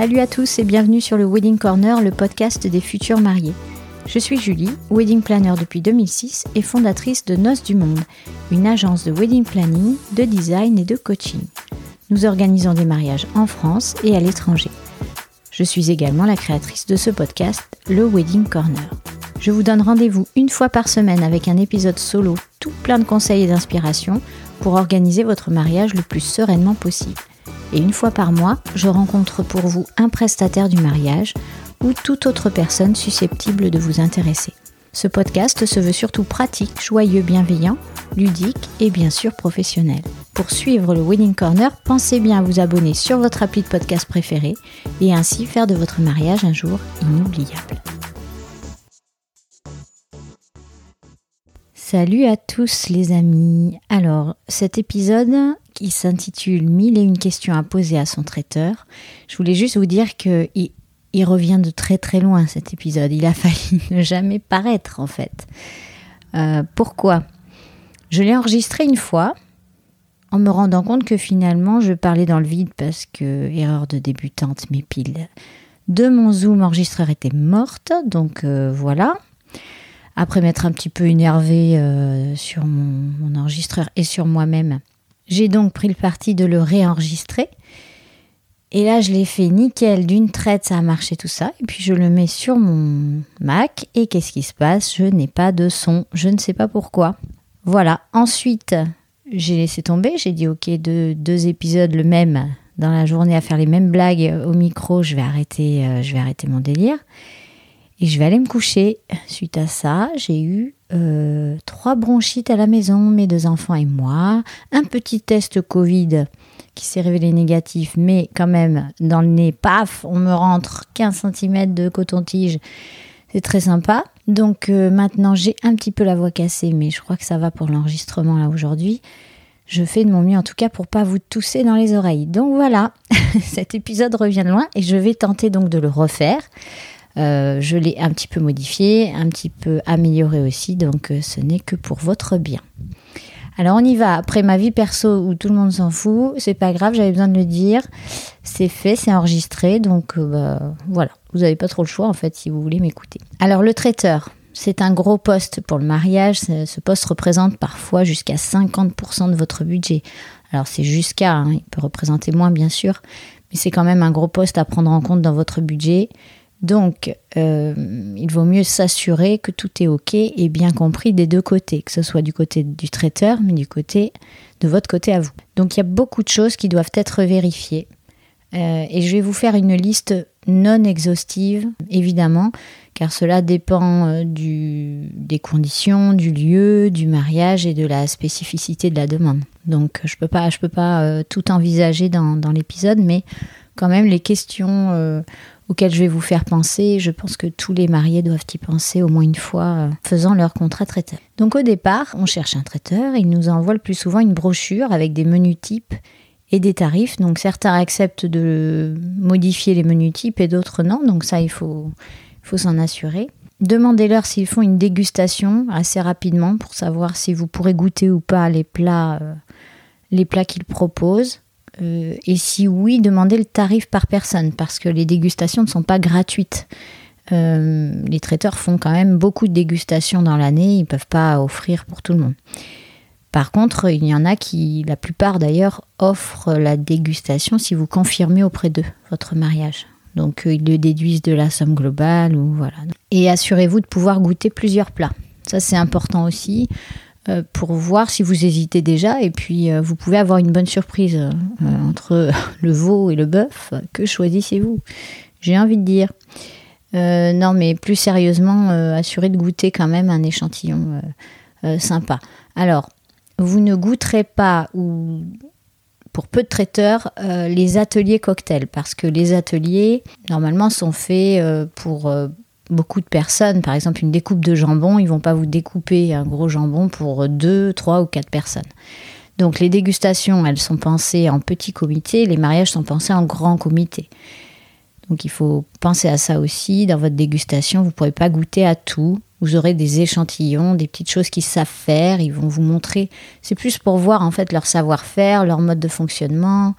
Salut à tous et bienvenue sur le Wedding Corner, le podcast des futurs mariés. Je suis Julie, wedding planner depuis 2006 et fondatrice de Noces du Monde, une agence de wedding planning, de design et de coaching. Nous organisons des mariages en France et à l'étranger. Je suis également la créatrice de ce podcast, le Wedding Corner. Je vous donne rendez-vous une fois par semaine avec un épisode solo tout plein de conseils et d'inspiration pour organiser votre mariage le plus sereinement possible et une fois par mois, je rencontre pour vous un prestataire du mariage ou toute autre personne susceptible de vous intéresser. Ce podcast se veut surtout pratique, joyeux, bienveillant, ludique et bien sûr professionnel. Pour suivre le Wedding Corner, pensez bien à vous abonner sur votre appli de podcast préféré et ainsi faire de votre mariage un jour inoubliable. Salut à tous les amis. Alors, cet épisode qui s'intitule Mille et une questions à poser à son traiteur, je voulais juste vous dire que il, revient de très très loin cet épisode. Il a failli ne jamais paraître en fait. Euh, pourquoi? Je l'ai enregistré une fois en me rendant compte que finalement je parlais dans le vide parce que, erreur de débutante, mes piles de mon Zoom enregistreur étaient mortes. Donc euh, voilà. Après m'être un petit peu énervé euh, sur mon, enregistreur et sur moi-même, j'ai donc pris le parti de le réenregistrer. Et là, je l'ai fait nickel d'une traite, ça a marché tout ça. Et puis je le mets sur mon Mac. Et qu'est-ce qui se passe? Je n'ai pas de son. Je ne sais pas pourquoi. Voilà. Ensuite, j'ai laissé tomber. J'ai dit ok, deux, deux épisodes le même dans la journée à faire les mêmes blagues au micro. Je vais arrêter, euh, je vais arrêter mon délire. Et je vais aller me coucher. Suite à ça, j'ai eu euh, trois bronchites à la maison, mes deux enfants et moi. Un petit test Covid qui s'est révélé négatif, mais quand même, dans le nez, paf, on me rentre 15 cm de coton-tige. C'est très sympa. Donc euh, maintenant, j'ai un petit peu la voix cassée, mais je crois que ça va pour l'enregistrement là aujourd'hui. Je fais de mon mieux en tout cas pour pas vous tousser dans les oreilles. Donc voilà, cet épisode revient de loin et je vais tenter donc de le refaire. Euh, je l'ai un petit peu modifié, un petit peu amélioré aussi, donc euh, ce n'est que pour votre bien. Alors on y va. Après ma vie perso où tout le monde s'en fout, c'est pas grave, j'avais besoin de le dire. C'est fait, c'est enregistré, donc euh, bah, voilà. Vous n'avez pas trop le choix en fait si vous voulez m'écouter. Alors le traiteur, c'est un gros poste pour le mariage. Ce poste représente parfois jusqu'à 50% de votre budget. Alors c'est jusqu'à, hein, il peut représenter moins bien sûr, mais c'est quand même un gros poste à prendre en compte dans votre budget. Donc, euh, il vaut mieux s'assurer que tout est OK et bien compris des deux côtés, que ce soit du côté du traiteur, mais du côté de votre côté à vous. Donc, il y a beaucoup de choses qui doivent être vérifiées. Euh, et je vais vous faire une liste non exhaustive, évidemment, car cela dépend euh, des conditions, du lieu, du mariage et de la spécificité de la demande. Donc, je ne peux pas, tout envisager dans l'épisode, mais quand même, les questions auquel je vais vous faire penser. Je pense que tous les mariés doivent y penser au moins une fois euh, faisant leur contrat traiteur. Donc au départ, on cherche un traiteur. Il nous envoie le plus souvent une brochure avec des menus types et des tarifs. Donc certains acceptent de modifier les menus types et d'autres non. Donc ça, il faut, faut s'en assurer. Demandez-leur s'ils font une dégustation assez rapidement pour savoir si vous pourrez goûter ou pas les plats, euh, les plats qu'ils proposent. Euh, et si oui, demandez le tarif par personne, parce que les dégustations ne sont pas gratuites. Euh, les traiteurs font quand même beaucoup de dégustations dans l'année, ils ne peuvent pas offrir pour tout le monde. Par contre, il y en a qui, la plupart d'ailleurs, offrent la dégustation si vous confirmez auprès d'eux votre mariage. Donc euh, ils le déduisent de la somme globale ou. Et assurez-vous de pouvoir goûter plusieurs plats. Ça c'est important aussi. Euh, pour voir si vous hésitez déjà et puis euh, vous pouvez avoir une bonne surprise euh, entre le veau et le bœuf. Que choisissez-vous? J'ai envie de dire. non, mais plus sérieusement, assurez de goûter quand même un échantillon sympa. Alors, vous ne goûterez pas ou pour peu de traiteurs les ateliers cocktails parce que les ateliers normalement sont faits pour beaucoup de personnes, par exemple une découpe de jambon, ils vont pas vous découper un gros jambon pour deux, trois ou quatre personnes. Donc les dégustations, elles sont pensées en petit comité, les mariages sont pensés en grand comité. Donc il faut penser à ça aussi. Dans votre dégustation, vous ne pourrez pas goûter à tout. Vous aurez des échantillons, des petites choses qu'ils savent faire. Ils vont vous montrer. C'est plus pour voir en fait leur savoir-faire, leur mode de fonctionnement,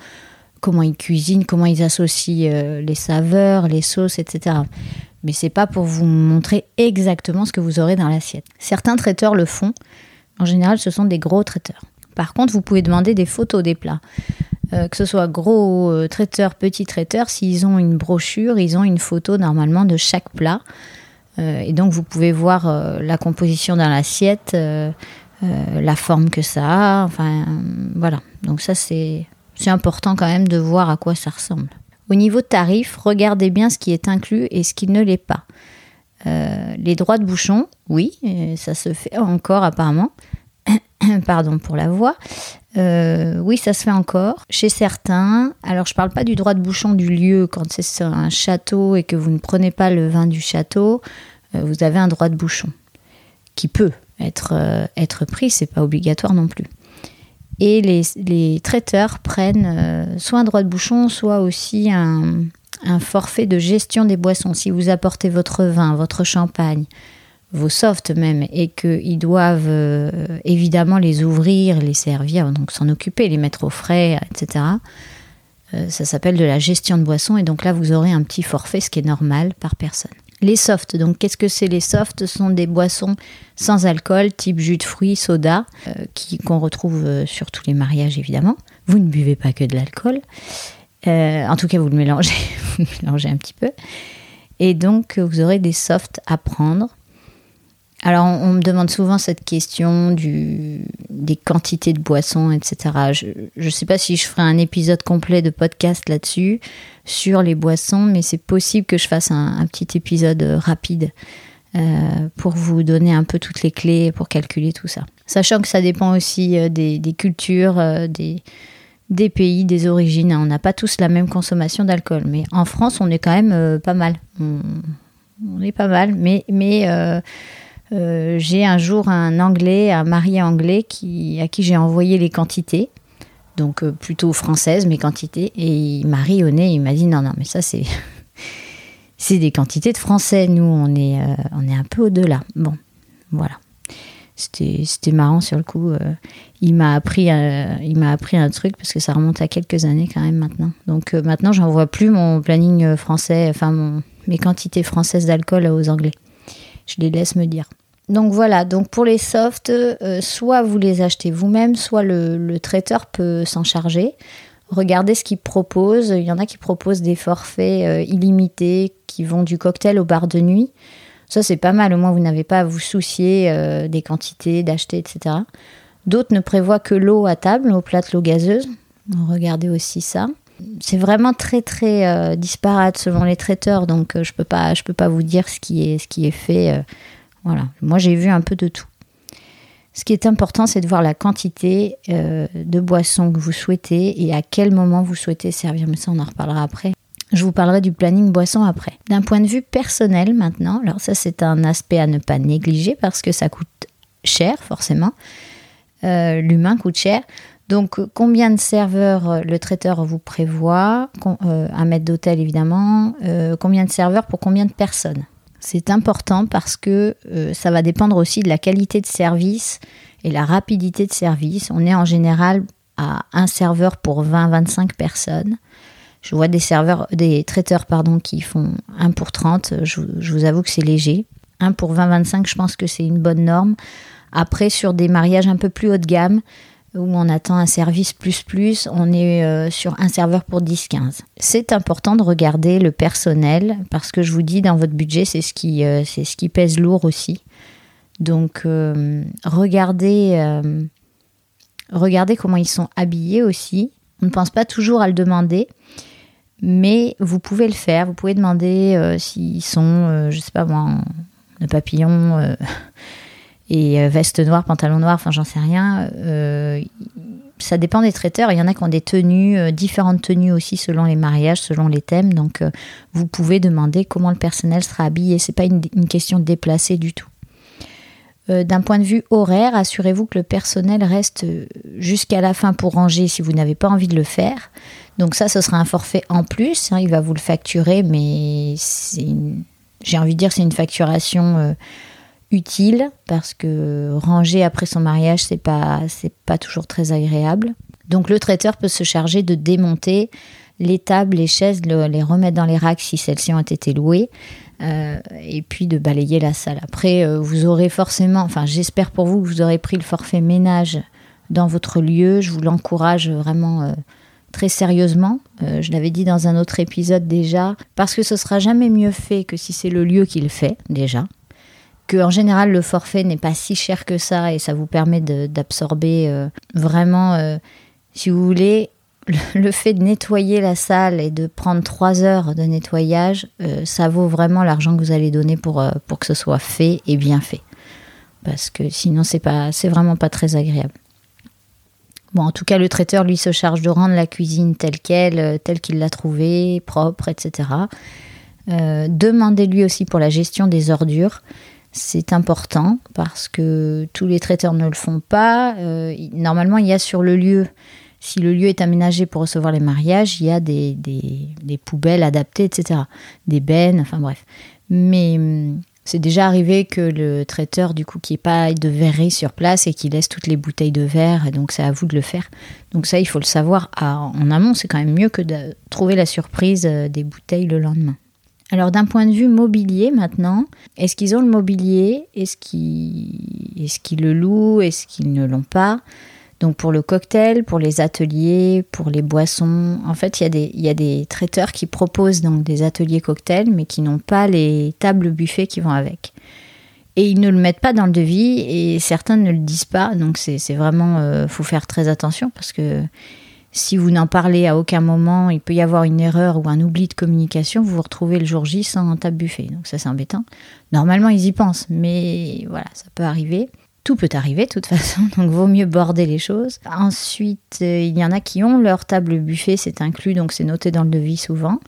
comment ils cuisinent, comment ils associent euh, les saveurs, les sauces, etc. Mais c'est pas pour vous montrer exactement ce que vous aurez dans l'assiette. Certains traiteurs le font. En général, ce sont des gros traiteurs. Par contre, vous pouvez demander des photos des plats. Euh, que ce soit gros euh, traiteur, petit traiteur, s'ils ont une brochure, ils ont une photo normalement de chaque plat. Euh, et donc vous pouvez voir la composition dans l'assiette, la forme que ça a. Enfin, voilà. Donc ça, c'est important quand même de voir à quoi ça ressemble. Au niveau tarif, regardez bien ce qui est inclus et ce qui ne l'est pas. les droits de bouchon, oui, ça se fait encore apparemment. Pardon pour la voix. Euh, oui, ça se fait encore. Chez certains, alors je ne parle pas du droit de bouchon du lieu, quand c'est un château et que vous ne prenez pas le vin du château, euh, vous avez un droit de bouchon qui peut être, euh, être pris, c'est pas obligatoire non plus. Et les, traiteurs prennent soit un droit de bouchon, soit aussi un, un forfait de gestion des boissons. Si vous apportez votre vin, votre champagne, vos softs même, et qu'ils doivent euh, évidemment les ouvrir, les servir, donc s'en occuper, les mettre au frais, etc. Euh, ça s'appelle de la gestion de boissons, et donc là vous aurez un petit forfait, ce qui est normal par personne. Les softs, donc qu'est-ce que c'est les softs? Ce sont des boissons sans alcool, type jus de fruits, soda, euh, qu'on retrouve sur tous les mariages évidemment. Vous ne buvez pas que de l'alcool. en tout cas, vous le mélangez, vous le mélangez un petit peu. Et donc, vous aurez des softs à prendre alors, on, me demande souvent cette question des quantités de boissons, etc. Je ne sais pas si je ferai un épisode complet de podcast là-dessus, sur les boissons, mais c'est possible que je fasse un, petit épisode rapide euh, pour vous donner un peu toutes les clés pour calculer tout ça. Sachant que ça dépend aussi euh, des, cultures, euh, des, pays, des origines. On n'a pas tous la même consommation d'alcool, mais en France, on est quand même pas mal. On, est pas mal, mais. euh, j'ai un jour un Anglais, un marié anglais à qui j'ai envoyé les quantités, donc euh, plutôt françaises mes quantités, et il m'a nez, il m'a dit non, non, mais ça c'est, c'est des quantités de français, nous on est, euh, on est un peu au-delà. Bon, voilà. C'était, marrant sur le coup. il, m'a appris, il appris un truc parce que ça remonte à quelques années quand même maintenant. Donc maintenant, j'envoie plus mon planning français, enfin mon, mes quantités françaises d'alcool aux Anglais. Je les laisse me dire. Donc voilà, donc pour les softs, euh, soit vous les achetez vous-même, soit le, traiteur peut s'en charger. Regardez ce qu'il propose. Il y en a qui proposent des forfaits euh, illimités qui vont du cocktail au bar de nuit. Ça, c'est pas mal. Au moins, vous n'avez pas à vous soucier euh, des quantités, d'acheter, etc. D'autres ne prévoient que l'eau à table, au plate l'eau gazeuse. Regardez aussi ça. C'est vraiment très très disparate selon les traiteurs, donc je peux peux pas vous dire ce qui est fait voilà, moi j'ai vu un peu de tout. Ce qui est important, c'est de voir la quantité euh, de boissons que vous souhaitez et à quel moment vous souhaitez servir. Mais ça, on en reparlera après. Je vous parlerai du planning boisson après. D'un point de vue personnel maintenant, alors ça c'est un aspect à ne pas négliger parce que ça coûte cher forcément. Euh, l'humain coûte cher. Donc combien de serveurs euh, le traiteur vous prévoit? Un mètre d'hôtel évidemment. combien de serveurs pour combien de personnes? C'est important parce que euh, ça va dépendre aussi de la qualité de service et la rapidité de service. On est en général à un serveur pour 20-25 personnes. Je vois des serveurs, des traiteurs pardon, qui font 1 pour 30. Je, je vous avoue que c'est léger. 1 pour 20-25, je pense que c'est une bonne norme. Après, sur des mariages un peu plus haut de gamme, où on attend un service plus plus, on est euh, sur un serveur pour 10-15. C'est important de regarder le personnel parce que je vous dis dans votre budget c'est ce qui euh, ce qui pèse lourd aussi. Donc euh, regardez regardez comment ils sont habillés aussi. On ne pense pas toujours à le demander, mais vous pouvez le faire. Vous pouvez demander s'ils sont, je sais pas moi, en papillon et euh, veste noire, pantalon noir, enfin j'en sais rien. Euh, ça dépend des traiteurs. Il y en a qui ont des tenues, euh, différentes tenues aussi selon les mariages, selon les thèmes. Donc vous pouvez demander comment le personnel sera habillé. C'est pas une, question déplacée du tout. D'un point de vue horaire, assurez-vous que le personnel reste jusqu'à la fin pour ranger si vous n'avez pas envie de le faire. Donc ça, ce sera un forfait en plus. Hein, il va vous le facturer, mais j'ai envie de dire c'est une facturation utile parce que ranger après son mariage, c'est pas c'est pas toujours très agréable. Donc le traiteur peut se charger de démonter les tables, les chaises, les remettre dans les racks si celles-ci ont été louées, euh, et puis de balayer la salle. Après, euh, vous aurez forcément, enfin j'espère pour vous que vous aurez pris le forfait ménage dans votre lieu. Je vous l'encourage vraiment euh, très sérieusement. je l'avais dit dans un autre épisode déjà, parce que ce sera jamais mieux fait que si c'est le lieu qui le fait déjà. Que en général le forfait n'est pas si cher que ça et ça vous permet d'absorber vraiment, si vous voulez, le fait de nettoyer la salle et de prendre trois heures de nettoyage, euh, ça vaut vraiment l'argent que vous allez donner pour, euh, pour que ce soit fait et bien fait. Parce que sinon, c'est vraiment pas très agréable. Bon, en tout cas, le traiteur, lui, se charge de rendre la cuisine telle qu'elle, euh, telle qu'il l'a trouvée, propre, etc. Demandez-lui aussi pour la gestion des ordures. C'est important parce que tous les traiteurs ne le font pas. normalement, il y a sur le lieu si le lieu est aménagé pour recevoir les mariages, il y a des, poubelles adaptées, etc. Des bennes, enfin bref. Mais hum, c'est déjà arrivé que le traiteur, du coup, qui n'y pas de verrerie sur place et qui laisse toutes les bouteilles de verre, et donc c'est à vous de le faire. Donc ça, il faut le savoir en amont, c'est quand même mieux que de trouver la surprise euh, des bouteilles le lendemain. Alors d'un point de vue mobilier maintenant, est-ce qu'ils ont le mobilier? Est-ce qu'ils est le louent? Est-ce qu'ils ne l'ont pas? Donc pour le cocktail, pour les ateliers, pour les boissons, en fait, il y, a des, il y a des traiteurs qui proposent donc des ateliers cocktails, mais qui n'ont pas les tables buffets qui vont avec. Et ils ne le mettent pas dans le devis et certains ne le disent pas. Donc c'est vraiment, euh, faut faire très attention parce que si vous n'en parlez à aucun moment, il peut y avoir une erreur ou un oubli de communication, vous vous retrouvez le jour J sans table buffet. Donc ça c'est embêtant. Normalement ils y pensent, mais voilà, ça peut arriver tout peut arriver de toute façon, donc vaut mieux border les choses. Ensuite, euh, il y en a qui ont leur table buffet, c'est inclus, donc c'est noté dans le devis souvent.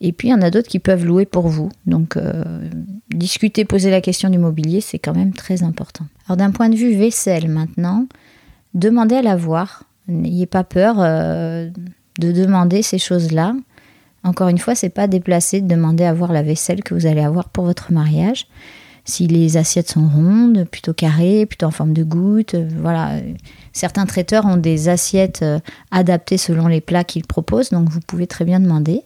Et puis il y en a d'autres qui peuvent louer pour vous. Donc euh, discuter, poser la question du mobilier, c'est quand même très important. Alors d'un point de vue vaisselle maintenant, demandez à la voir. N'ayez pas peur euh, de demander ces choses-là. Encore une fois, c'est pas déplacé de demander à voir la vaisselle que vous allez avoir pour votre mariage si les assiettes sont rondes, plutôt carrées, plutôt en forme de goutte. Euh, voilà. Certains traiteurs ont des assiettes euh, adaptées selon les plats qu'ils proposent, donc vous pouvez très bien demander.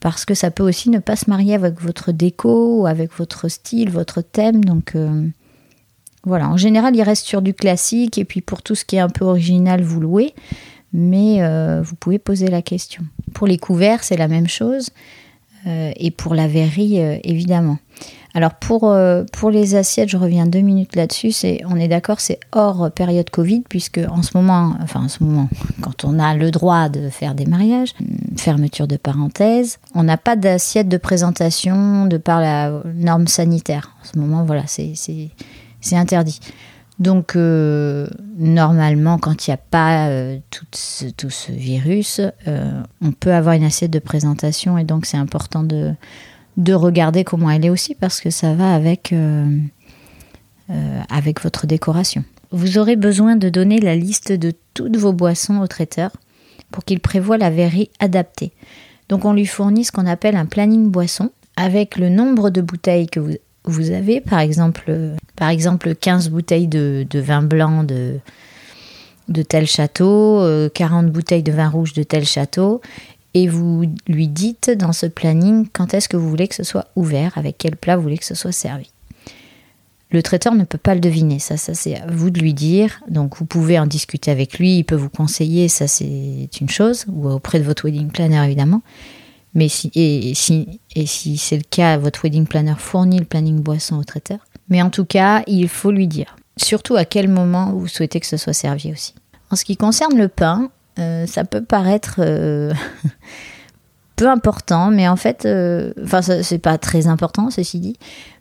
Parce que ça peut aussi ne pas se marier avec votre déco avec votre style, votre thème. Donc voilà, en général, il reste sur du classique et puis pour tout ce qui est un peu original, vous louez. Mais vous pouvez poser la question. Pour les couverts, c'est la même chose. et pour la verrerie, évidemment. Alors pour, euh, les assiettes, je reviens deux minutes là-dessus. On est d'accord, c'est hors période Covid, puisque en ce moment, enfin en ce moment, quand on a le droit de faire des mariages, hum, fermeture de parenthèse, on n'a pas d'assiette de présentation de par la norme sanitaire. En ce moment, voilà, c'est, c'est, interdit. Donc euh, normalement, quand il n'y a pas euh, tout, ce, virus, on peut avoir une assiette de présentation et donc c'est important de de regarder comment elle est aussi parce que ça va avec, euh, euh, avec votre décoration. Vous aurez besoin de donner la liste de toutes vos boissons au traiteur pour qu'il prévoie la verrerie adaptée. Donc on lui fournit ce qu'on appelle un planning boisson avec le nombre de bouteilles que vous, vous avez, par exemple, par exemple 15 bouteilles de, vin blanc de, de tel château, 40 euh, bouteilles de vin rouge de tel château, et vous lui dites dans ce planning quand est-ce que vous voulez que ce soit ouvert, avec quel plat vous voulez que ce soit servi. Le traiteur ne peut pas le deviner, ça, ça c'est à vous de lui dire. Donc vous pouvez en discuter avec lui, il peut vous conseiller, ça c'est une chose, ou auprès de votre wedding planner évidemment. Mais si, et, si, et si c'est le cas, votre wedding planner fournit le planning boisson au traiteur. Mais en tout cas, il faut lui dire. Surtout à quel moment vous souhaitez que ce soit servi aussi. En ce qui concerne le pain, euh, ça peut paraître euh, peu important, mais en fait, euh, enfin, c'est pas très important, ceci dit,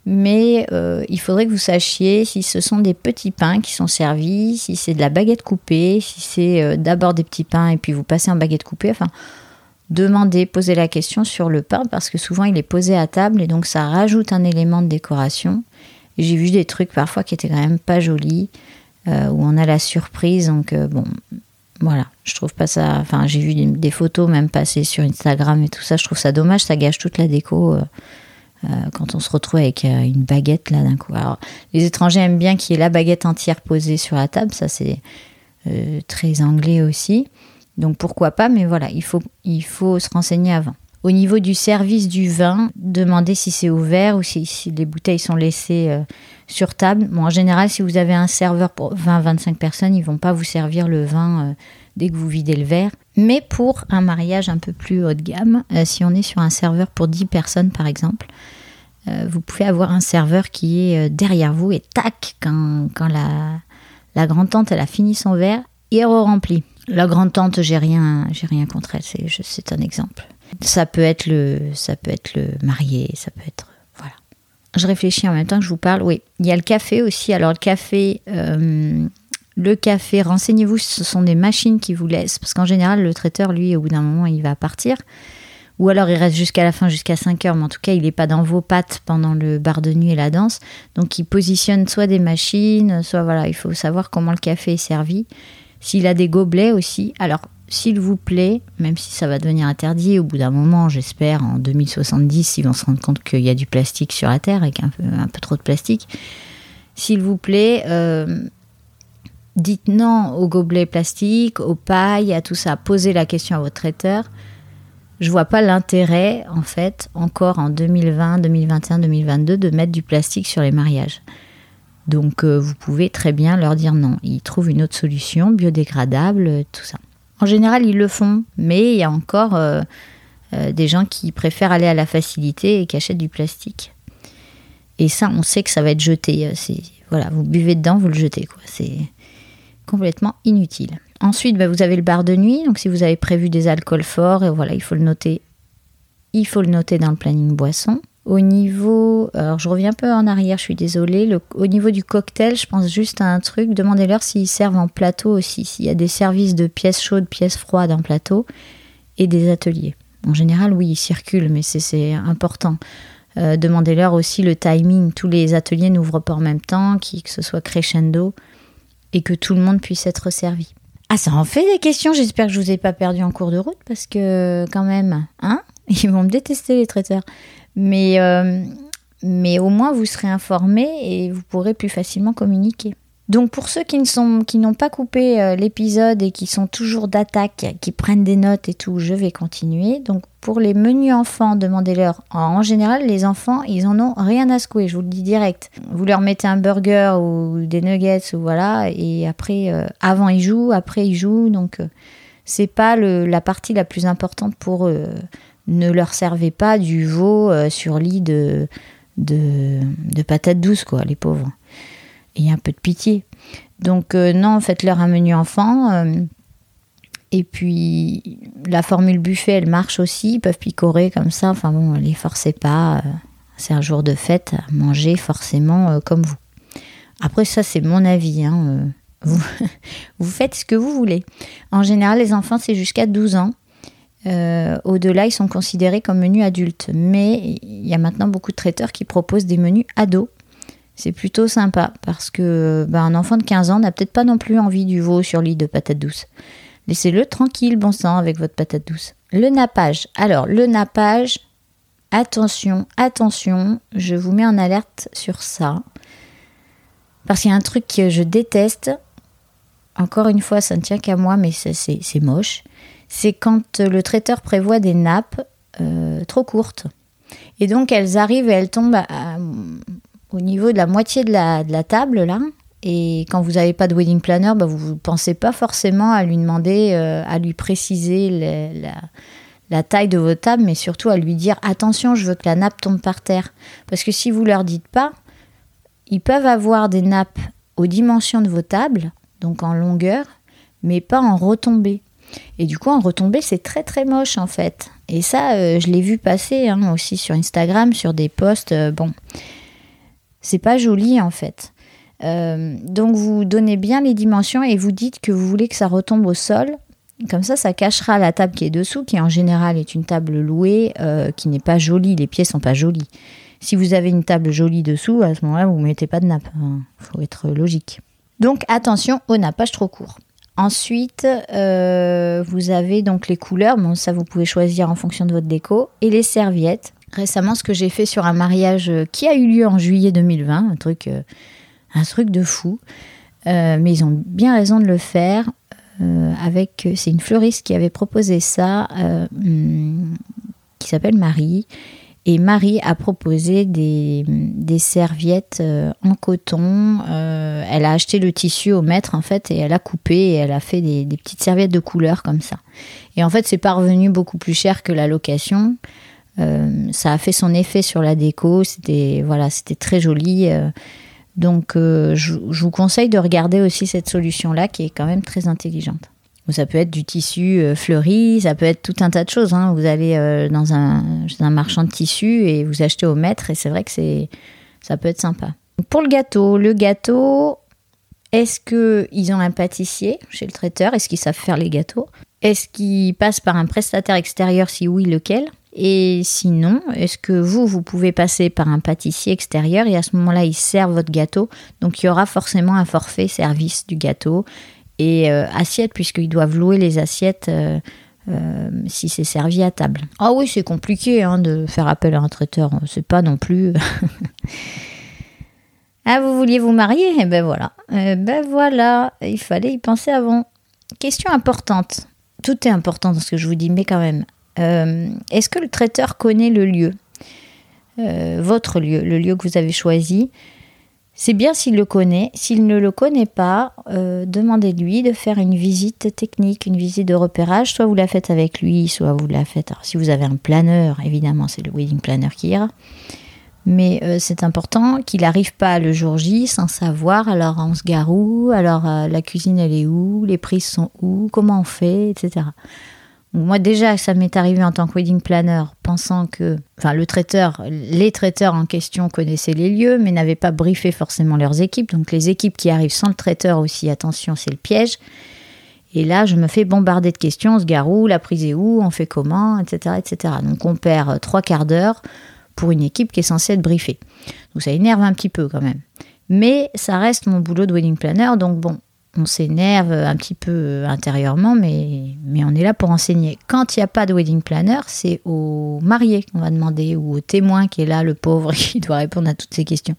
mais il faudrait que vous sachiez si ce sont des petits pains qui sont servis, si c'est de la baguette coupée, si c'est d'abord des petits pains et puis vous passez en baguette coupée, enfin, demandez, posez la question sur le pain parce que souvent il est posé à table et donc ça rajoute un élément de décoration j'ai vu des trucs parfois qui étaient quand même pas jolis, euh, où on a la surprise. Donc, euh, bon, voilà, je trouve pas ça. Enfin, j'ai vu des, photos même passer sur Instagram et tout ça. Je trouve ça dommage, ça gâche toute la déco. euh, quand on se retrouve avec une baguette là d'un coup. Alors, les étrangers aiment bien qu'il y ait la baguette entière posée sur la table, ça c'est très anglais aussi. Donc pourquoi pas, mais voilà, il faut, se renseigner avant. Au niveau du service du vin, demandez si c'est ouvert ou si, les bouteilles sont laissées euh, sur table. Bon, en général, si vous avez un serveur pour 20-25 personnes, ils vont pas vous servir le vin euh, dès que vous videz le verre. Mais pour un mariage un peu plus haut de gamme, euh, si on est sur un serveur pour 10 personnes par exemple, vous pouvez avoir un serveur qui est derrière vous et tac, quand, la, la grande-tante a fini son verre, il re-remplit. La grande-tante, j'ai rien, j'ai rien contre elle, c'est, un exemple. Ça peut être le, ça peut être le marié, ça peut être, voilà. Je réfléchis en même temps que je vous parle. Oui, il y a le café aussi. Alors le café, euh, le café, renseignez-vous, ce sont des machines qui vous laissent, parce qu'en général, le traiteur, lui, au bout d'un moment, il va partir. Ou alors il reste jusqu'à la fin, jusqu'à 5 heures, mais en tout cas, il n'est pas dans vos pattes pendant le bar de nuit et la danse. Donc il positionne soit des machines, soit voilà, il faut savoir comment le café est servi. S'il a des gobelets aussi, alors s'il vous plaît, même si ça va devenir interdit au bout d'un moment, j'espère, en 2070, ils vont se rendre compte qu'il y a du plastique sur la Terre, avec un peu, un peu trop de plastique, s'il vous plaît, euh, dites non aux gobelets plastiques, aux pailles, à tout ça. Posez la question à votre traiteur. Je vois pas l'intérêt, en fait, encore en 2020, 2021, 2022, de mettre du plastique sur les mariages. Donc, euh, vous pouvez très bien leur dire non. Ils trouvent une autre solution, biodégradable, euh, tout ça. En général, ils le font, mais il y a encore euh, des gens qui préfèrent aller à la facilité et qui achètent du plastique. Et ça, on sait que ça va être jeté. voilà, vous buvez dedans, vous le jetez, quoi. C'est complètement inutile. Ensuite, bah, vous avez le bar de nuit. Donc, si vous avez prévu des alcools forts, voilà, il faut le noter. Il faut le noter dans le planning boisson. Au niveau, alors je reviens un peu en arrière, je suis désolée. Au niveau du cocktail, je pense juste à un truc. Demandez-leur s'ils servent en plateau aussi, s'il y a des services de pièces chaudes, pièces froides en plateau et des ateliers. En général, oui, ils circulent, mais c'est- important. Euh, Demandez-leur aussi le timing. Tous les ateliers n'ouvrent pas en même temps, que ce soit crescendo et que tout le monde puisse être servi. Ah, ça en fait des questions. J'espère que je vous ai pas perdu en cours de route parce que, quand même, hein, ils vont me détester les traiteurs. Mais, euh, mais au moins vous serez informés et vous pourrez plus facilement communiquer. Donc pour ceux qui ne sont qui n'ont pas coupé euh, l'épisode et qui sont toujours d'attaque, qui prennent des notes et tout, je vais continuer. Donc pour les menus enfants, demandez-leur. En général, les enfants, ils en ont rien à secouer, je vous le dis direct. Vous leur mettez un burger ou des nuggets ou voilà, et après, euh, avant ils jouent, après ils jouent, donc euh, c'est pas le- la partie la plus importante pour eux. Ne leur servez pas du veau euh, sur lit de, patates douces, quoi, les pauvres. Et un peu de pitié. Donc, euh, non, faites-leur un menu enfant. euh, et puis, la formule buffet, elle marche aussi. Ils peuvent picorer comme ça. Enfin bon, les forcez pas. c'est un jour de fête. Mangez forcément comme vous. Après, ça, c'est mon avis. hein, vous, vous faites ce que vous voulez. En général, les enfants, c'est jusqu'à 12 ans. Euh, Au-delà, ils sont considérés comme menus adultes. Mais il y a maintenant beaucoup de traiteurs qui proposent des menus ados. C'est plutôt sympa parce que ben, un enfant de 15 ans n'a peut-être pas non plus envie du veau sur lit de patates douces. Laissez-le tranquille, bon sang, avec votre patate douce. Le nappage. Alors, le nappage, attention, attention, je vous mets en alerte sur ça. Parce qu'il y a un truc que je déteste. Encore une fois, ça ne tient qu'à moi, mais c'est- moche. C'est quand le traiteur prévoit des nappes euh, trop courtes. Et donc, elles arrivent et elles tombent au niveau de la moitié de la, table, là. Et quand vous n'avez pas de wedding planner, bah, vous ne pensez pas forcément à lui demander, euh, à lui préciser la, taille de votre table, mais surtout à lui dire attention, je veux que la nappe tombe par terre. Parce que si vous leur dites pas, ils peuvent avoir des nappes aux dimensions de vos tables, donc en longueur, mais pas en retombée. Et du coup, en retombée, c'est très très moche en fait. Et ça, euh, je l'ai vu passer hein, aussi sur Instagram, sur des posts. euh, bon, c'est pas joli en fait. Euh, donc vous donnez bien les dimensions et vous dites que vous voulez que ça retombe au sol. Comme ça, ça cachera la table qui est dessous, qui en général est une table louée, qui n'est pas jolie. Les pieds sont pas jolis. Si vous avez une table jolie dessous, à ce moment-là, vous ne mettez pas de nappe. Il faut être logique. Donc attention au nappage trop court. Ensuite, euh, vous avez donc les couleurs. Bon, ça, vous pouvez choisir en fonction de votre déco. Et les serviettes. Récemment, ce que j'ai fait sur un mariage qui a eu lieu en juillet 2020, un truc, euh, un truc de fou. Euh, mais ils ont bien raison de le faire. avec, c'est une fleuriste qui avait proposé ça, hum, qui s'appelle Marie. Et Marie a proposé des, serviettes euh, en coton. Euh, elle a acheté le tissu au mètre en fait et elle a coupé et elle a fait des, petites serviettes de couleur comme ça. Et en fait, c'est pas revenu beaucoup plus cher que la location. Euh, ça a fait son effet sur la déco. C'était voilà, c'était très joli. donc, je, je vous conseille de regarder aussi cette solution là qui est quand même très intelligente. Ça peut être du tissu euh, fleuri, ça peut être tout un tas de choses. Hein. Vous allez euh, dans un, marchand de tissu et vous achetez au mètre et c'est vrai que c'est, ça peut être sympa. Pour le gâteau, le gâteau, est-ce qu'ils ont un pâtissier chez le traiteur? Est-ce qu'ils savent faire les gâteaux? Est-ce qu'ils passent par un prestataire extérieur? Si oui, lequel? Et sinon, est-ce que vous, vous pouvez passer par un pâtissier extérieur et à ce moment-là, ils servent votre gâteau? Donc il y aura forcément un forfait service du gâteau euh, assiettes, puisqu'ils doivent louer les assiettes euh, euh, si c'est servi à table. Ah oui, c'est compliqué hein, de faire appel à un traiteur, c'est pas non plus. ah, vous vouliez vous marier? Eh ben voilà. Eh ben voilà, il fallait y penser avant. Question importante. Tout est important dans ce que je vous dis, mais quand même. Est-ce que le traiteur connaît le lieu? Votre lieu, le lieu que vous avez choisi? C'est bien s'il le connaît. S'il ne le connaît pas, euh, demandez-lui de faire une visite technique, une visite de repérage. Soit vous la faites avec lui, soit vous la faites. Alors, si vous avez un planeur, évidemment, c'est le wedding planner qui ira. Mais euh, c'est important qu'il n'arrive pas le jour J sans savoir. Alors, on se gare où? Alors, euh, la cuisine, elle est où? Les prises sont où? Comment on fait? Etc. Moi déjà, ça m'est arrivé en tant que wedding planner, pensant que, enfin, le traiteur, les traiteurs en question connaissaient les lieux, mais n'avaient pas briefé forcément leurs équipes. Donc les équipes qui arrivent sans le traiteur aussi, attention, c'est le piège. Et là, je me fais bombarder de questions, on se gare où, la prise est où, on fait comment, etc., etc. Donc on perd trois quarts d'heure pour une équipe qui est censée être briefée. Donc ça énerve un petit peu quand même. Mais ça reste mon boulot de wedding planner, donc bon, on s'énerve un petit peu intérieurement, mais, mais on est là pour enseigner. Quand il n'y a pas de wedding planner, c'est au marié qu'on va demander ou au témoin qui est là, le pauvre, qui doit répondre à toutes ces questions.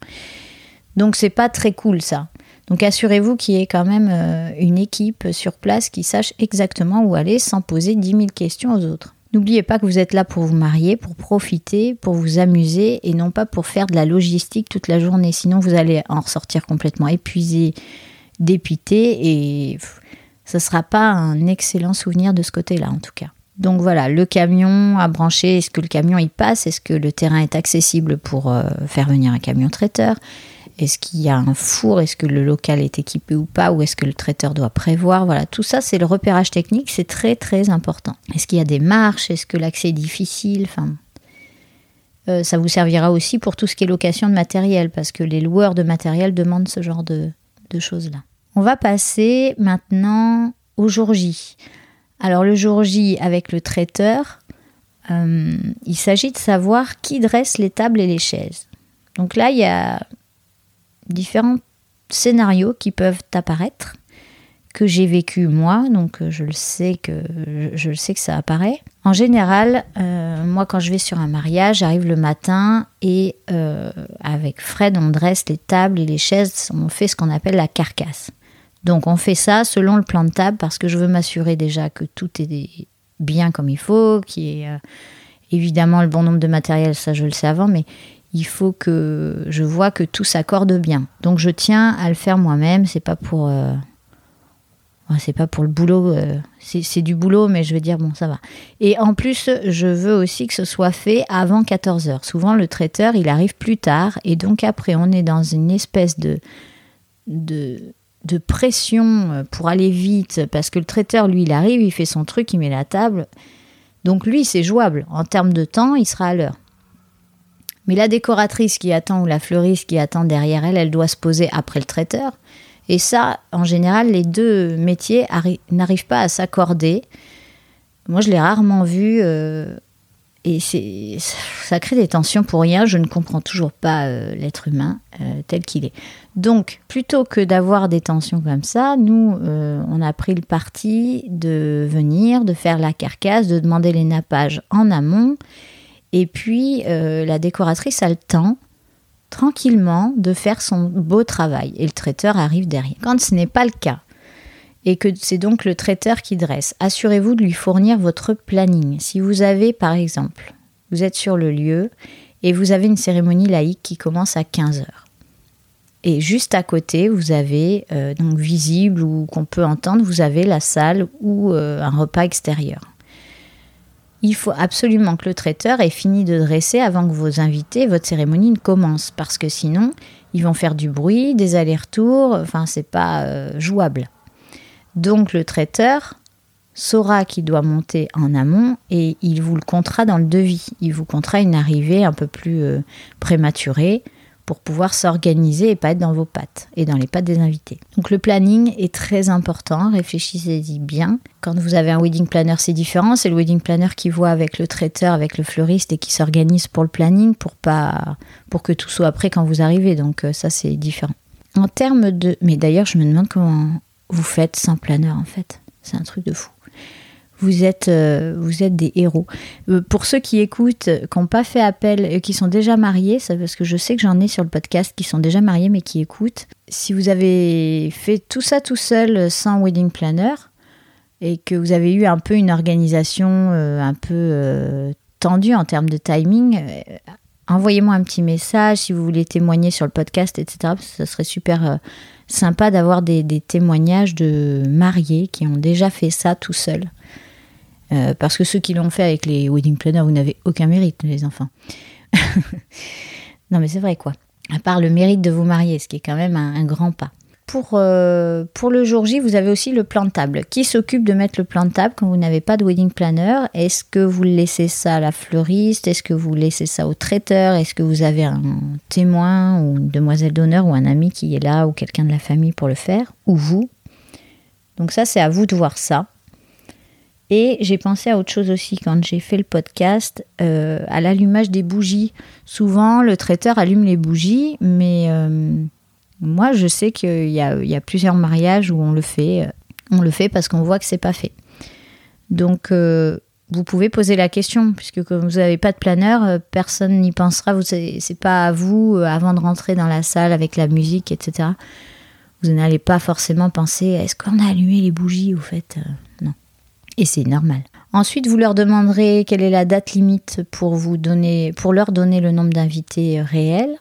Donc c'est pas très cool ça. Donc assurez-vous qu'il y ait quand même euh, une équipe sur place qui sache exactement où aller sans poser 10 000 questions aux autres. N'oubliez pas que vous êtes là pour vous marier, pour profiter, pour vous amuser et non pas pour faire de la logistique toute la journée. Sinon vous allez en ressortir complètement épuisé, dépité et ce ne sera pas un excellent souvenir de ce côté-là en tout cas. Donc voilà, le camion à brancher, est-ce que le camion y passe? Est-ce que le terrain est accessible pour euh, faire venir un camion traiteur? Est-ce qu'il y a un four? Est-ce que le local est équipé ou pas? Ou est-ce que le traiteur doit prévoir? Voilà, tout ça c'est le repérage technique, c'est très très important. Est-ce qu'il y a des marches? Est-ce que l'accès est difficile? Enfin, euh, ça vous servira aussi pour tout ce qui est location de matériel, parce que les loueurs de matériel demandent ce genre de, choses-là. On va passer maintenant au jour J. Alors le jour J avec le traiteur, euh, il s'agit de savoir qui dresse les tables et les chaises. Donc là, il y a différents scénarios qui peuvent apparaître que j'ai vécu moi, donc euh, je le sais que je, le sais que ça apparaît. En général, euh, moi quand je vais sur un mariage, j'arrive le matin et euh, avec Fred, on dresse les tables et les chaises, on fait ce qu'on appelle la carcasse. Donc on fait ça selon le plan de table parce que je veux m'assurer déjà que tout est bien comme il faut, qu'il y ait évidemment le bon nombre de matériel, ça je le sais avant, mais il faut que je vois que tout s'accorde bien. Donc je tiens à le faire moi-même, c'est pas pour c'est pas pour le boulot, euh, c'est du boulot, mais je veux dire, bon, ça va. Et en plus, je veux aussi que ce soit fait avant 14 heures. Souvent, le traiteur, il arrive plus tard, et donc après, on est dans une espèce de, de, de pression euh, pour aller vite, parce que le traiteur, lui, il arrive, il fait son truc, il met la table. Donc lui, c'est jouable. En termes de temps, il sera à l'heure. Mais la décoratrice qui attend ou la fleuriste qui attend derrière elle, elle doit se poser après le traiteur. Et ça, en général, les deux métiers n'arrivent pas à s'accorder. Moi, je l'ai rarement vu euh, et ça crée des tensions pour rien. Je ne comprends toujours pas euh, l'être humain euh, tel qu'il est. Donc, plutôt que d'avoir des tensions comme ça, nous, on a pris le parti de venir, de faire la carcasse, de demander les nappages en amont. Et puis, la décoratrice a le temps, tranquillement, de faire son beau travail. Et le traiteur arrive derrière. Quand ce n'est pas le cas, et que c'est donc le traiteur qui dresse. Assurez-vous de lui fournir votre planning. Si vous avez, par exemple, vous êtes sur le lieu et vous avez une cérémonie laïque qui commence à 15 heures. Et juste à côté, vous avez, euh, donc visible ou qu'on peut entendre, vous avez la salle ou euh, un repas extérieur. Il faut absolument que le traiteur ait fini de dresser avant que vos invités, votre cérémonie ne commence, parce que sinon, ils vont faire du bruit, des allers-retours, enfin, c'est pas euh, jouable. Donc le traiteur saura qu'il doit monter en amont et il vous le comptera dans le devis. Il vous comptera une arrivée un peu plus euh, prématurée pour pouvoir s'organiser et pas être dans vos pattes et dans les pattes des invités. Donc le planning est très important, réfléchissez-y bien. Quand vous avez un wedding planner, c'est différent, c'est le wedding planner qui voit avec le traiteur, avec le fleuriste et qui s'organise pour le planning pour pas pour que tout soit prêt quand vous arrivez. Donc euh, ça c'est différent. En termes de mais d'ailleurs, je me demande comment vous faites sans planeur en fait. C'est un truc de fou. Vous êtes, euh, vous êtes des héros. Euh, pour ceux qui écoutent, qui n'ont pas fait appel, et qui sont déjà mariés, ça, parce que je sais que j'en ai sur le podcast qui sont déjà mariés mais qui écoutent, si vous avez fait tout ça tout seul sans wedding planner et que vous avez eu un peu une organisation euh, un peu tendue en termes de timing, envoyez-moi un petit message si vous voulez témoigner sur le podcast, etc. Ça serait super sympa d'avoir des, témoignages de mariés qui ont déjà fait ça tout seuls. Euh, parce que ceux qui l'ont fait avec les wedding planners, vous n'avez aucun mérite, les enfants. non, mais c'est vrai, quoi. À part le mérite de vous marier, ce qui est quand même un grand pas. Pour, euh, pour le jour J, vous avez aussi le plan table. Qui s'occupe de mettre le plan table quand vous n'avez pas de wedding planner? Est-ce que vous laissez ça à la fleuriste? Est-ce que vous laissez ça au traiteur? Est-ce que vous avez un témoin ou une demoiselle d'honneur ou un ami qui est là ou quelqu'un de la famille pour le faire? Ou vous? Donc ça, c'est à vous de voir ça. Et j'ai pensé à autre chose aussi quand j'ai fait le podcast, euh, à l'allumage des bougies. Souvent, le traiteur allume les bougies, mais... Euh, moi, je sais qu'il y, a, plusieurs mariages où on le fait. On le fait parce qu'on voit que c'est pas fait. Donc, euh, vous pouvez poser la question, puisque comme vous n'avez pas de planeur, euh, personne n'y pensera. C'est pas à vous, euh, avant de rentrer dans la salle avec la musique, etc. Vous n'allez pas forcément penser est-ce qu'on a allumé les bougies, au fait Non. Et c'est normal. Ensuite, vous leur demanderez quelle est la date limite pour, vous donner, pour leur donner le nombre d'invités réels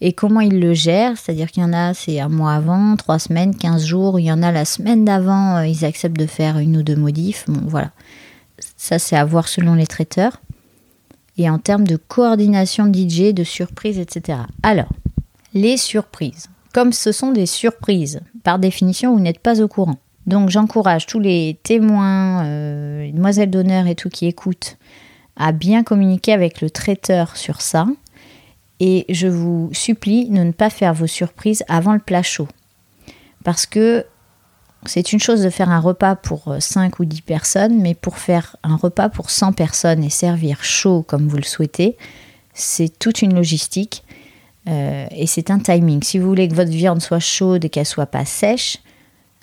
et comment ils le gèrent. C'est-à-dire qu'il y en a, c'est un mois avant, trois semaines, quinze jours. Il y en a la semaine d'avant, euh, ils acceptent de faire une ou deux modifs. Bon, voilà. Ça, c'est à voir selon les traiteurs. Et en termes de coordination DJ, de surprises, etc. Alors, les surprises. Comme ce sont des surprises, par définition, vous n'êtes pas au courant. Donc j'encourage tous les témoins, euh, les demoiselles d'honneur et tout qui écoutent à bien communiquer avec le traiteur sur ça et je vous supplie de ne pas faire vos surprises avant le plat chaud. Parce que c'est une chose de faire un repas pour 5 euh, ou 10 personnes, mais pour faire un repas pour 100 personnes et servir chaud comme vous le souhaitez, c'est toute une logistique euh, et c'est un timing. Si vous voulez que votre viande soit chaude et qu'elle soit pas sèche,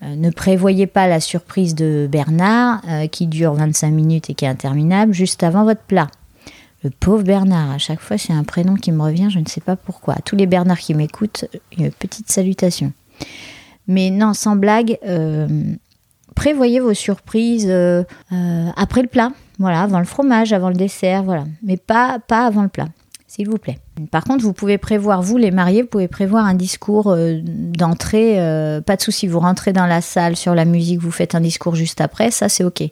euh, ne prévoyez pas la surprise de Bernard qui dure 25 minutes et qui est interminable juste avant votre plat. Le pauvre Bernard, à chaque fois c'est un prénom qui me revient, je ne sais pas pourquoi. tous les Bernards qui m'écoutent, une petite salutation. Mais non, sans blague, euh, prévoyez vos surprises euh, euh, après le plat, voilà, avant le fromage, avant le dessert, voilà. Mais pas, pas avant le plat, s'il vous plaît. Par contre, vous pouvez prévoir, vous les mariés, vous pouvez prévoir un discours d'entrée, pas de souci, vous rentrez dans la salle sur la musique, vous faites un discours juste après, ça c'est ok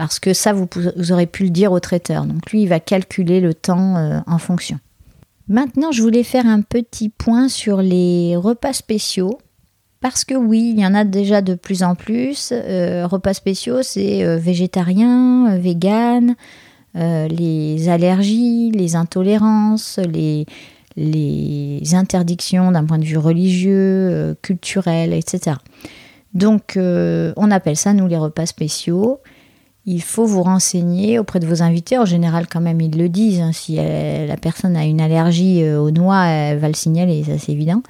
parce que ça, vous, aurez pu le dire au traiteur. Donc lui, il va calculer le temps euh, en fonction. Maintenant, je voulais faire un petit point sur les repas spéciaux. Parce que oui, il y en a déjà de plus en plus. Euh, repas spéciaux, c'est euh, végétarien, vegan, les allergies, les intolérances, les, les interdictions d'un point de vue religieux, culturel, etc. Donc, on appelle ça, nous, les repas spéciaux. Il faut vous renseigner auprès de vos invités. En général, quand même, ils le disent. Hein. Si la personne a une allergie euh, aux noix, elle va le signaler, ça c'est évident.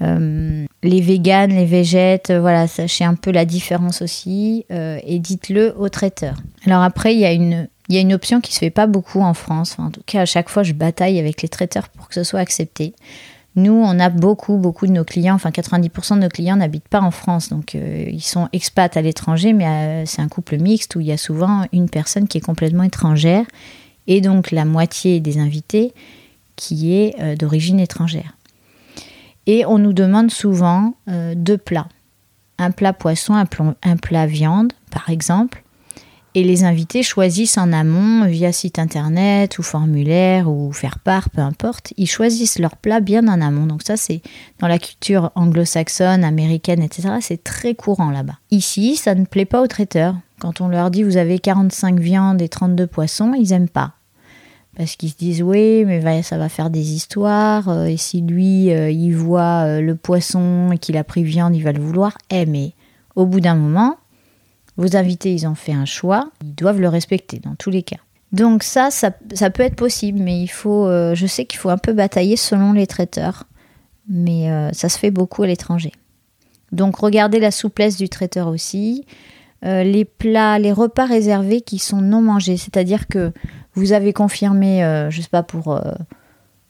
Euh, les véganes, les végètes, euh, voilà, sachez un peu la différence aussi et dites-le au traiteur. Alors après, il y a une, option qui se fait pas beaucoup en France. en tout cas, à chaque fois, je bataille avec les traiteurs pour que ce soit accepté. Nous, on a beaucoup, beaucoup de nos clients, enfin 90% de nos clients n'habitent pas en France, donc euh, ils sont expats à l'étranger, mais euh, c'est un couple mixte où il y a souvent une personne qui est complètement étrangère et donc la moitié des invités qui est euh, d'origine étrangère. Et on nous demande souvent deux plats. Un plat poisson, un plat viande, par exemple, et les invités choisissent en amont, via site internet ou formulaire ou faire part, peu importe, ils choisissent leur plat bien en amont. Donc ça, c'est dans la culture anglo-saxonne, américaine, etc. C'est très courant là-bas. Ici, ça ne plaît pas aux traiteurs. Quand on leur dit vous avez 45 viandes et 32 poissons, ils n'aiment pas. Parce qu'ils se disent oui, mais ça va faire des histoires. Euh, et si lui, euh, il voit euh, le poisson et qu'il a pris viande, il va le vouloir. Eh, mais au bout d'un moment, vos invités, ils ont fait un choix, ils doivent le respecter dans tous les cas. Donc ça, ça, peut être possible, mais il faut, euh, je sais qu'il faut un peu batailler selon les traiteurs, mais euh, ça se fait beaucoup à l'étranger. Donc regardez la souplesse du traiteur aussi. Euh, les plats, les repas réservés qui sont non mangés, c'est-à-dire que vous avez confirmé, je sais pas, pour,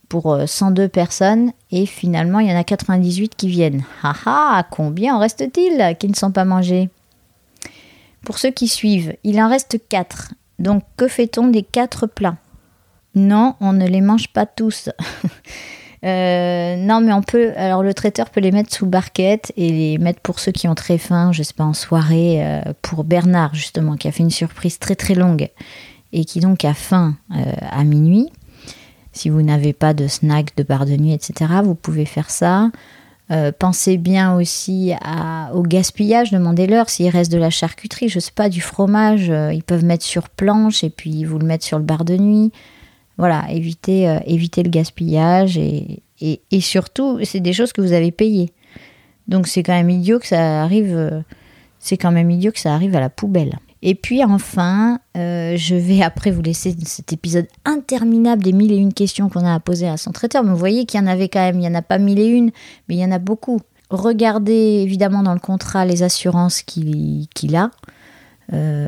pour 102 personnes, et finalement il y en a 98 qui viennent. Ah ah, combien en reste-t-il qui ne sont pas mangés? Pour ceux qui suivent, il en reste 4. Donc que fait-on des 4 plats? Non, on ne les mange pas tous. Euh, non, mais on peut. Alors, le traiteur peut les mettre sous barquette et les mettre pour ceux qui ont très faim, je sais pas, en soirée, euh, pour Bernard, justement, qui a fait une surprise très très longue et qui donc a faim euh, à minuit. Si vous n'avez pas de snack, de bar de nuit, etc., vous pouvez faire ça. Euh, pensez bien aussi au gaspillage, demandez-leur s'il reste de la charcuterie, je sais pas, du fromage, euh, ils peuvent mettre sur planche et puis vous le mettre sur le bar de nuit. Voilà, évitez, euh, le gaspillage et, et, surtout, c'est des choses que vous avez payées. Donc c'est quand même idiot que ça arrive, c'est quand même idiot que ça arrive à la poubelle. Et puis enfin, euh, je vais après vous laisser cet épisode interminable des mille et une questions qu'on a à poser à son traiteur. Mais vous voyez qu'il y en avait quand même, il n'y en a pas mille et une, mais il y en a beaucoup. Regardez évidemment dans le contrat les assurances qu'il a euh,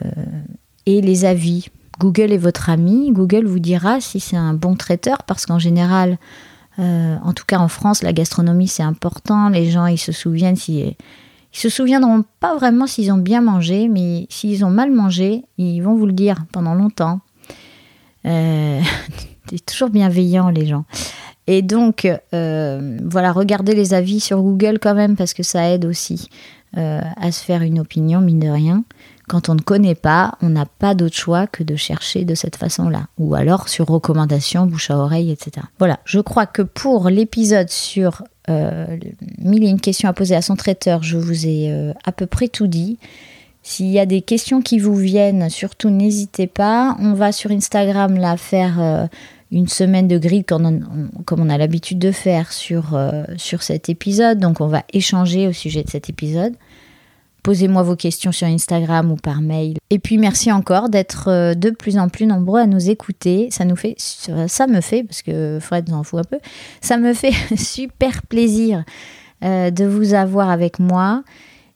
et les avis. Google est votre ami. Google vous dira si c'est un bon traiteur parce qu'en général, euh, en tout cas en France, la gastronomie c'est important. Les gens ils se souviennent si ils se souviendront pas vraiment s'ils ont bien mangé, mais s'ils ont mal mangé, ils vont vous le dire pendant longtemps. Euh, c'est toujours bienveillant les gens. Et donc, euh, voilà, regardez les avis sur Google quand même, parce que ça aide aussi euh, à se faire une opinion, mine de rien. Quand on ne connaît pas, on n'a pas d'autre choix que de chercher de cette façon-là. Ou alors sur recommandation, bouche à oreille, etc. Voilà, je crois que pour l'épisode sur euh, mille et une questions à poser à son traiteur, je vous ai euh, à peu près tout dit. S'il y a des questions qui vous viennent, surtout n'hésitez pas. On va sur Instagram là faire euh, une semaine de grille comme on, a l'habitude de faire sur, sur cet épisode. Donc on va échanger au sujet de cet épisode. Posez-moi vos questions sur Instagram ou par mail. Et puis merci encore d'être euh, de plus en plus nombreux à nous écouter. Ça nous fait, ça me fait, parce que Fred s'en fout un peu, ça me fait super plaisir euh, de vous avoir avec moi.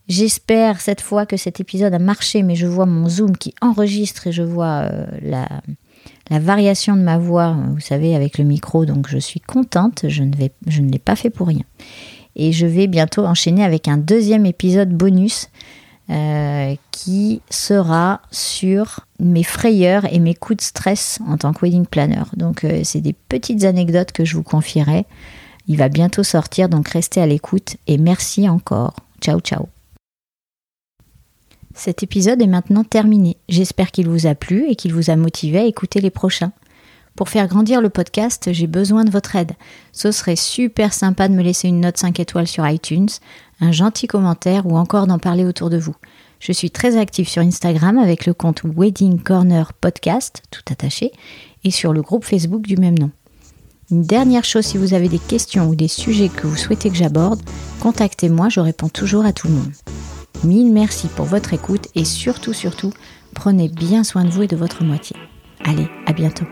J'espère cette fois que cet épisode a marché, mais je vois mon zoom qui enregistre et je vois euh, la, variation de ma voix, vous savez, avec le micro. Donc je suis contente. Je ne l'ai pas fait pour rien. Et je vais bientôt enchaîner avec un deuxième épisode bonus euh, qui sera sur mes frayeurs et mes coups de stress en tant que wedding planner. Donc euh, c'est des petites anecdotes que je vous confierai. Il va bientôt sortir, donc restez à l'écoute et merci encore. Ciao ciao. Cet épisode est maintenant terminé. J'espère qu'il vous a plu et qu'il vous a motivé à écouter les prochains. Pour faire grandir le podcast, j'ai besoin de votre aide. Ce serait super sympa de me laisser une note 5 étoiles sur iTunes, un gentil commentaire ou encore d'en parler autour de vous. Je suis très active sur Instagram avec le compte Wedding Corner Podcast, tout attaché, et sur le groupe Facebook du même nom. Une dernière chose, si vous avez des questions ou des sujets que vous souhaitez que j'aborde, contactez-moi, je réponds toujours à tout le monde. Mille merci pour votre écoute et surtout, surtout, prenez bien soin de vous et de votre moitié. Allez, à bientôt.